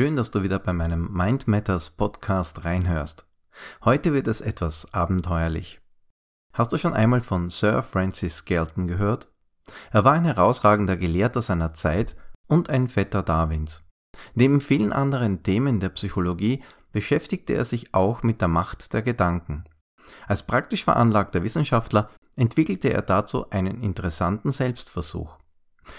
Schön, dass du wieder bei meinem Mind Matters Podcast reinhörst. Heute wird es etwas abenteuerlich. Hast du schon einmal von Sir Francis Galton gehört? Er war ein herausragender Gelehrter seiner Zeit und ein Vetter Darwins. Neben vielen anderen Themen der Psychologie beschäftigte er sich auch mit der Macht der Gedanken. Als praktisch veranlagter Wissenschaftler entwickelte er dazu einen interessanten Selbstversuch.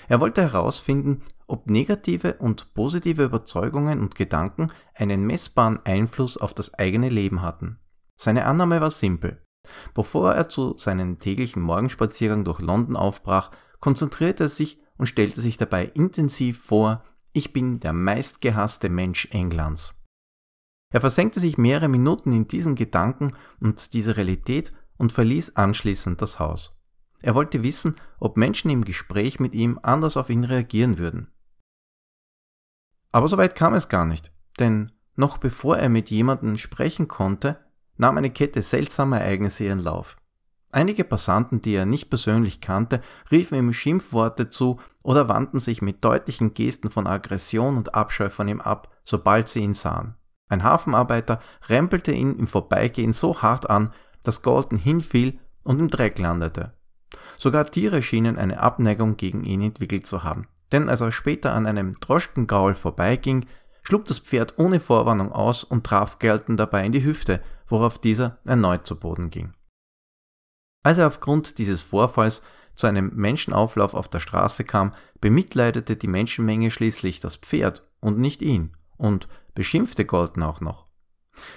Er wollte herausfinden, ob negative und positive Überzeugungen und Gedanken einen messbaren Einfluss auf das eigene Leben hatten. Seine Annahme war simpel. Bevor er zu seinem täglichen Morgenspaziergang durch London aufbrach, konzentrierte er sich und stellte sich dabei intensiv vor, ich bin der meistgehasste Mensch Englands. Er versenkte sich mehrere Minuten in diesen Gedanken und diese Realität und verließ anschließend das Haus. Er wollte wissen, ob Menschen im Gespräch mit ihm anders auf ihn reagieren würden. Aber so weit kam es gar nicht, denn noch bevor er mit jemandem sprechen konnte, nahm eine Kette seltsamer Ereignisse ihren Lauf. Einige Passanten, die er nicht persönlich kannte, riefen ihm Schimpfworte zu oder wandten sich mit deutlichen Gesten von Aggression und Abscheu von ihm ab, sobald sie ihn sahen. Ein Hafenarbeiter rempelte ihn im Vorbeigehen so hart an, dass Galton hinfiel und im Dreck landete. Sogar Tiere schienen eine Abneigung gegen ihn entwickelt zu haben, denn als er später an einem Droschkengaul vorbeiging, schlug das Pferd ohne Vorwarnung aus und traf Galton dabei in die Hüfte, worauf dieser erneut zu Boden ging. Als er aufgrund dieses Vorfalls zu einem Menschenauflauf auf der Straße kam, bemitleidete die Menschenmenge schließlich das Pferd und nicht ihn und beschimpfte Galton auch noch.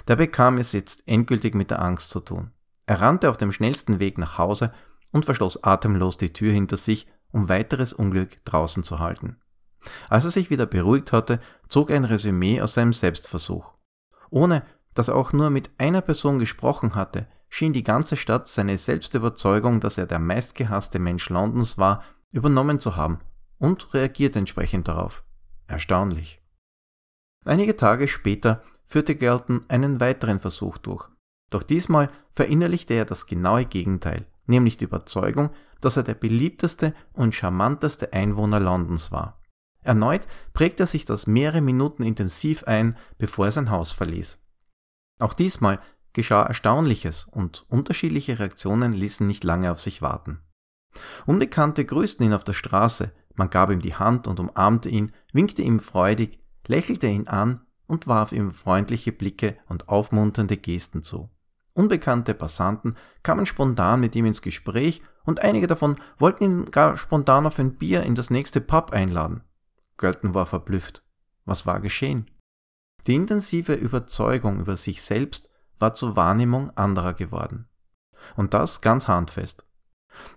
Da bekam es jetzt endgültig mit der Angst zu tun. Er rannte auf dem schnellsten Weg nach Hause und verschloss atemlos die Tür hinter sich, um weiteres Unglück draußen zu halten. Als er sich wieder beruhigt hatte, zog er ein Resümee aus seinem Selbstversuch. Ohne dass er auch nur mit einer Person gesprochen hatte, schien die ganze Stadt seine Selbstüberzeugung, dass er der meistgehasste Mensch Londons war, übernommen zu haben und reagierte entsprechend darauf. Erstaunlich. Einige Tage später führte Galton einen weiteren Versuch durch. Doch diesmal verinnerlichte er das genaue Gegenteil nämlich die Überzeugung, dass er der beliebteste und charmanteste Einwohner Londons war. Erneut prägte er sich das mehrere Minuten intensiv ein, bevor er sein Haus verließ. Auch diesmal geschah Erstaunliches und unterschiedliche Reaktionen ließen nicht lange auf sich warten. Unbekannte grüßten ihn auf der Straße, man gab ihm die Hand und umarmte ihn, winkte ihm freudig, lächelte ihn an und warf ihm freundliche Blicke und aufmunternde Gesten zu. Unbekannte Passanten kamen spontan mit ihm ins Gespräch und einige davon wollten ihn gar spontan auf ein Bier in das nächste Pub einladen. Gölten war verblüfft. Was war geschehen? Die intensive Überzeugung über sich selbst war zur Wahrnehmung anderer geworden. Und das ganz handfest.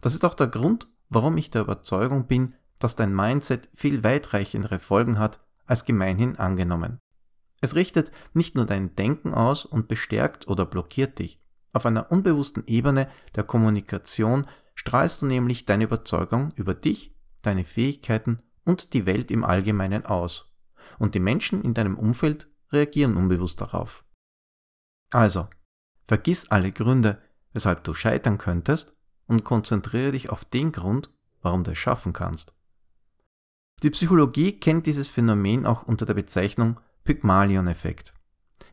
Das ist auch der Grund, warum ich der Überzeugung bin, dass dein Mindset viel weitreichendere Folgen hat als gemeinhin angenommen. Es richtet nicht nur dein Denken aus und bestärkt oder blockiert dich. Auf einer unbewussten Ebene der Kommunikation strahlst du nämlich deine Überzeugung über dich, deine Fähigkeiten und die Welt im Allgemeinen aus. Und die Menschen in deinem Umfeld reagieren unbewusst darauf. Also, vergiss alle Gründe, weshalb du scheitern könntest und konzentriere dich auf den Grund, warum du es schaffen kannst. Die Psychologie kennt dieses Phänomen auch unter der Bezeichnung Pygmalion-Effekt.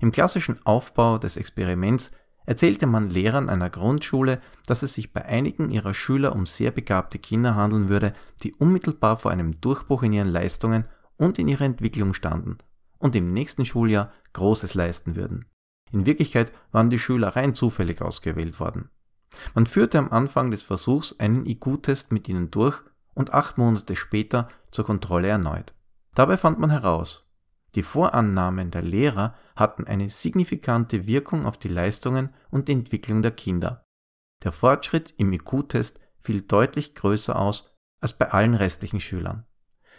Im klassischen Aufbau des Experiments erzählte man Lehrern einer Grundschule, dass es sich bei einigen ihrer Schüler um sehr begabte Kinder handeln würde, die unmittelbar vor einem Durchbruch in ihren Leistungen und in ihrer Entwicklung standen und im nächsten Schuljahr Großes leisten würden. In Wirklichkeit waren die Schüler rein zufällig ausgewählt worden. Man führte am Anfang des Versuchs einen IQ-Test mit ihnen durch und acht Monate später zur Kontrolle erneut. Dabei fand man heraus, die Vorannahmen der Lehrer hatten eine signifikante Wirkung auf die Leistungen und die Entwicklung der Kinder. Der Fortschritt im IQ-Test fiel deutlich größer aus als bei allen restlichen Schülern.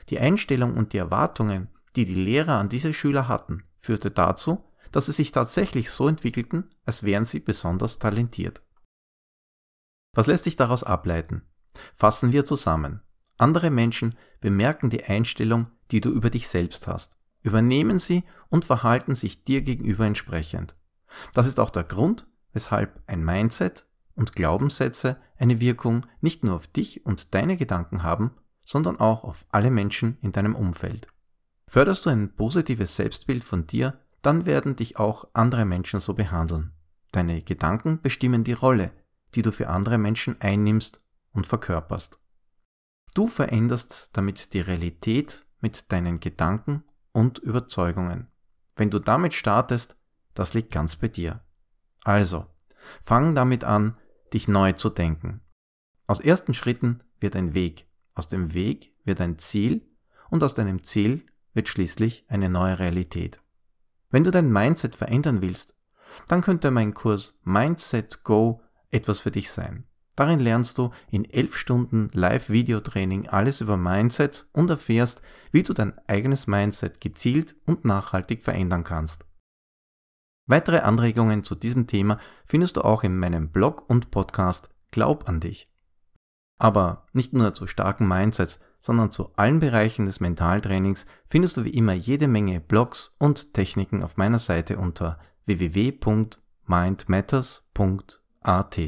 Die Einstellung und die Erwartungen, die die Lehrer an diese Schüler hatten, führte dazu, dass sie sich tatsächlich so entwickelten, als wären sie besonders talentiert. Was lässt sich daraus ableiten? Fassen wir zusammen. Andere Menschen bemerken die Einstellung, die du über dich selbst hast übernehmen sie und verhalten sich dir gegenüber entsprechend. Das ist auch der Grund, weshalb ein Mindset und Glaubenssätze eine Wirkung nicht nur auf dich und deine Gedanken haben, sondern auch auf alle Menschen in deinem Umfeld. Förderst du ein positives Selbstbild von dir, dann werden dich auch andere Menschen so behandeln. Deine Gedanken bestimmen die Rolle, die du für andere Menschen einnimmst und verkörperst. Du veränderst damit die Realität mit deinen Gedanken und Überzeugungen. Wenn du damit startest, das liegt ganz bei dir. Also, fang damit an, dich neu zu denken. Aus ersten Schritten wird ein Weg, aus dem Weg wird ein Ziel und aus deinem Ziel wird schließlich eine neue Realität. Wenn du dein Mindset verändern willst, dann könnte mein Kurs Mindset Go etwas für dich sein. Darin lernst du in elf Stunden Live-Videotraining alles über Mindsets und erfährst, wie du dein eigenes Mindset gezielt und nachhaltig verändern kannst. Weitere Anregungen zu diesem Thema findest du auch in meinem Blog und Podcast Glaub an dich. Aber nicht nur zu starken Mindsets, sondern zu allen Bereichen des Mentaltrainings findest du wie immer jede Menge Blogs und Techniken auf meiner Seite unter www.mindmatters.at.